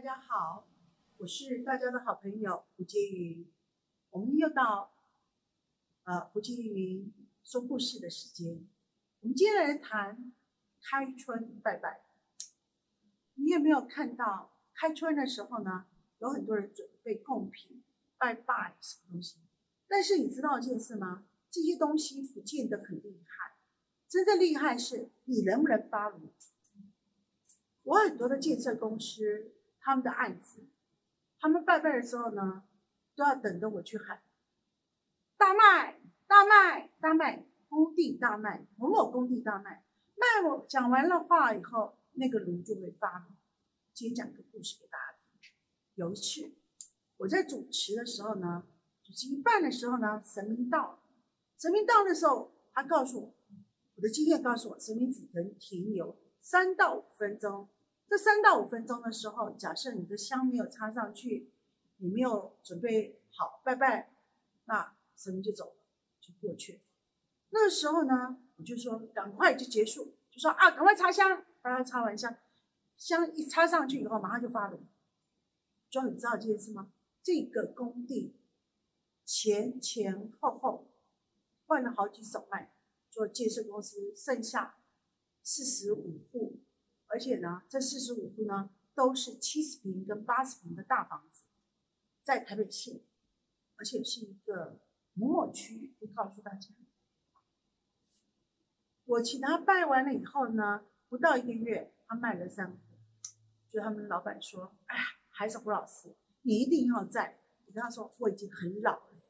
大家好，我是大家的好朋友胡洁云。我们又到呃胡洁云说故事的时间。我们今天来谈开春拜拜。你有没有看到开春的时候呢？有很多人准备贡品拜拜什么东西？但是你知道一件事吗？这些东西不见得很厉害，真正厉害是你能不能发明。我很多的建设公司，他们的案子，他们拜拜的时候呢，都要等着我去喊大卖、大卖、大卖，工地大卖，某某工地大卖。卖我讲完了话以后，那个炉就会发。今天讲个故事给大家听。有一次我在主持的时候呢，主持一半的时候呢，神明到。神明到的时候，他告诉我，我的经验告诉我，神明只能停留三到五分钟。这三到五分钟的时候，假设你的香没有插上去，你没有准备好拜拜，那神就走了，就过去了。那时候呢，我就说赶快就结束，就说啊，赶快插香。大家插完香，香一插上去以后，马上就发炉。就你知道这件事吗？这个工地前前后后。换了好几手卖，做建设公司，剩下四十五户，而且呢，这四十五户呢都是七十平跟八十平的大房子，在台北县，而且是一个某某区域。我告诉大家，我请他拜完了以后呢，不到一个月，他卖了三户，就他们老板说：“哎呀，还是胡老师，你一定要在。”我跟他说：“我已经很老了，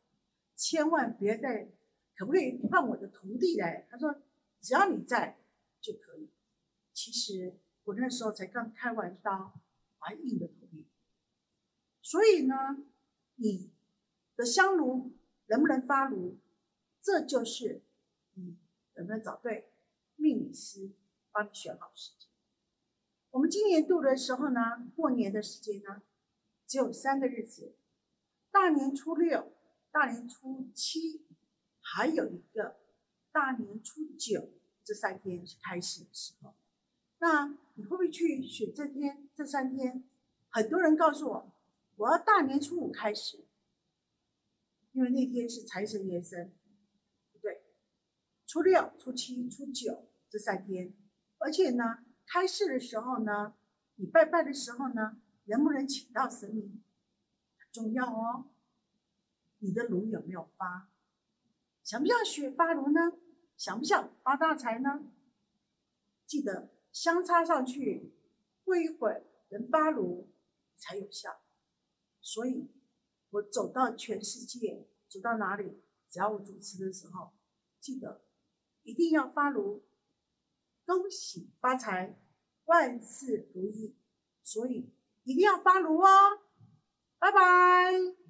千万别再。”可不可以换我的徒弟来？他说：“只要你在就可以。”其实我那时候才刚开完刀，还硬的徒弟。所以呢，你的香炉能不能发炉，这就是你能不能找对命理师帮你选好时间。我们今年度的时候呢，过年的时间呢，只有三个日子：大年初六、大年初七。还有一个大年初九这三天是开始的时候，那你会不会去选这天这三天？很多人告诉我，我要大年初五开始，因为那天是财神爷生，不对，初六、初七、初九这三天，而且呢，开市的时候呢，你拜拜的时候呢，能不能请到神明重要哦。你的炉有没有发？想不想学发炉呢？想不想发大财呢？记得香插上去，过一会儿能发炉才有效。所以，我走到全世界，走到哪里，只要我主持的时候，记得一定要发炉，恭喜发财，万事如意。所以一定要发炉哦！拜拜。